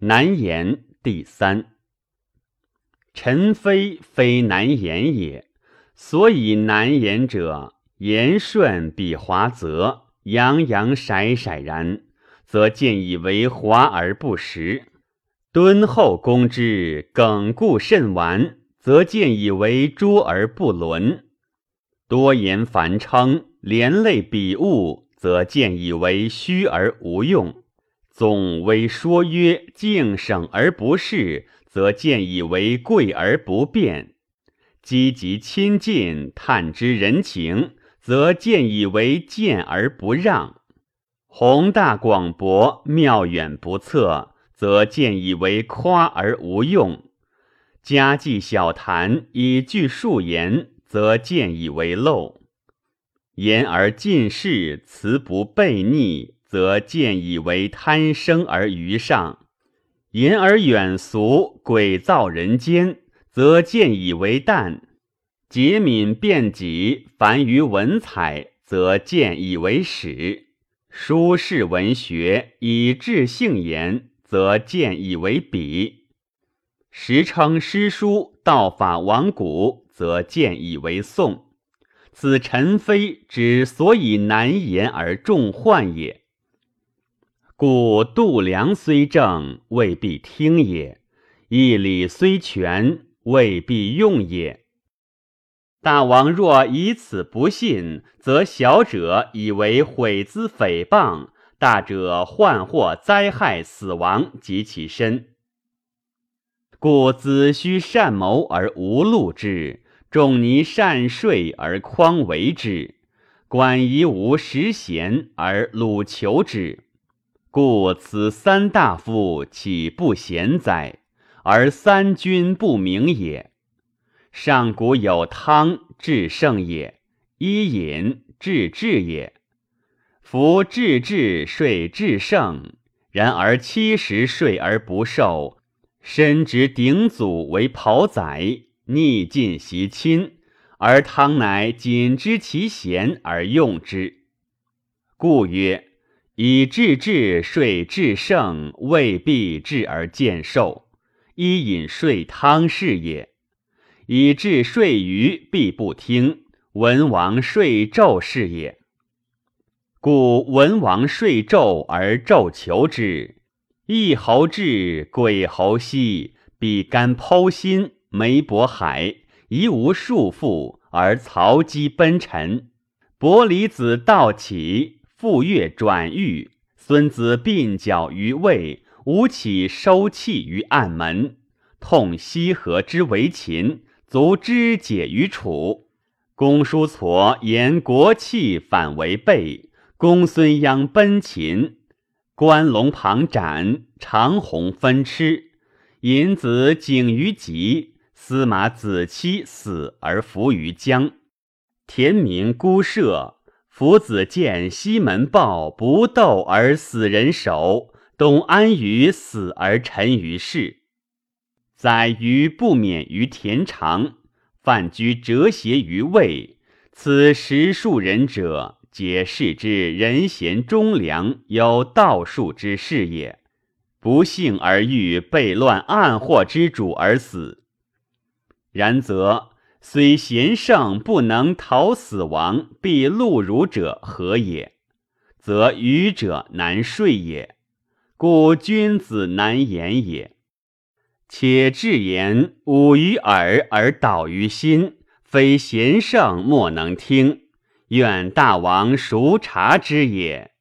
难言第三。臣非非难言也，所以难言者，言顺比华泽，洋洋洒洒然，则见以为华而不实；敦厚公之，耿固甚完，则见以为拙而不伦；多言繁称，连累比物，则见以为虚而无用。总微说曰敬省而不恃，则见以为贵而不变；积极亲近，探知人情，则见以为见而不让；宏大广博，妙远不测，则见以为夸而无用；家计小谈，以具数言，则见以为漏；言而尽事，辞不悖逆。则见以为贪生而于上，淫而远俗，诡造人间，则见以为淡；节敏辩己，凡于文采，则见以为史；书释文学，以治性言，则见以为笔；时称诗书道法王古，则见以为宋。此陈非之所以难言而众患也。故度量虽正，未必听也；义理虽全，未必用也。大王若以此不信，则小者以为毁资诽谤，大者患祸灾害死亡及其身。故子虚善谋而无禄之，仲尼善税而匡为之，管夷无实贤而鲁求之。故此三大夫岂不贤哉？而三君不明也。上古有汤治圣也，伊尹治治也。夫治治税治圣，然而七十税而不受，身执鼎祖为袍宰，逆尽袭亲，而汤乃仅知其贤而用之。故曰。以至治税治圣，未必治而见寿；伊尹税汤是也。以治税余，必不听；文王税纣是也。故文王税纣而纣求之，一侯至，鬼侯息，比干剖心，眉薄海，夷无束缚，而曹姬奔陈，伯离子道起。傅说转狱，孙子鬓角于魏，吴起收气于暗门，痛西河之为秦，卒肢解于楚。公叔痤言国器反为备，公孙鞅奔秦，关龙庞斩，长虹分吃，尹子景于疾，司马子期死而伏于江，田明孤舍。夫子见西门豹不斗而死人首，董安于死而沉于世。宰于不免于田常，范居哲邪于魏。此十数人者，皆是之人贤忠良，有道术之士也。不幸而遇悖乱暗祸之主而死。然则。虽贤圣不能逃死亡，必戮辱者何也？则愚者难睡也。故君子难言也。且至言舞于耳而导于心，非贤圣莫能听。愿大王熟察之也。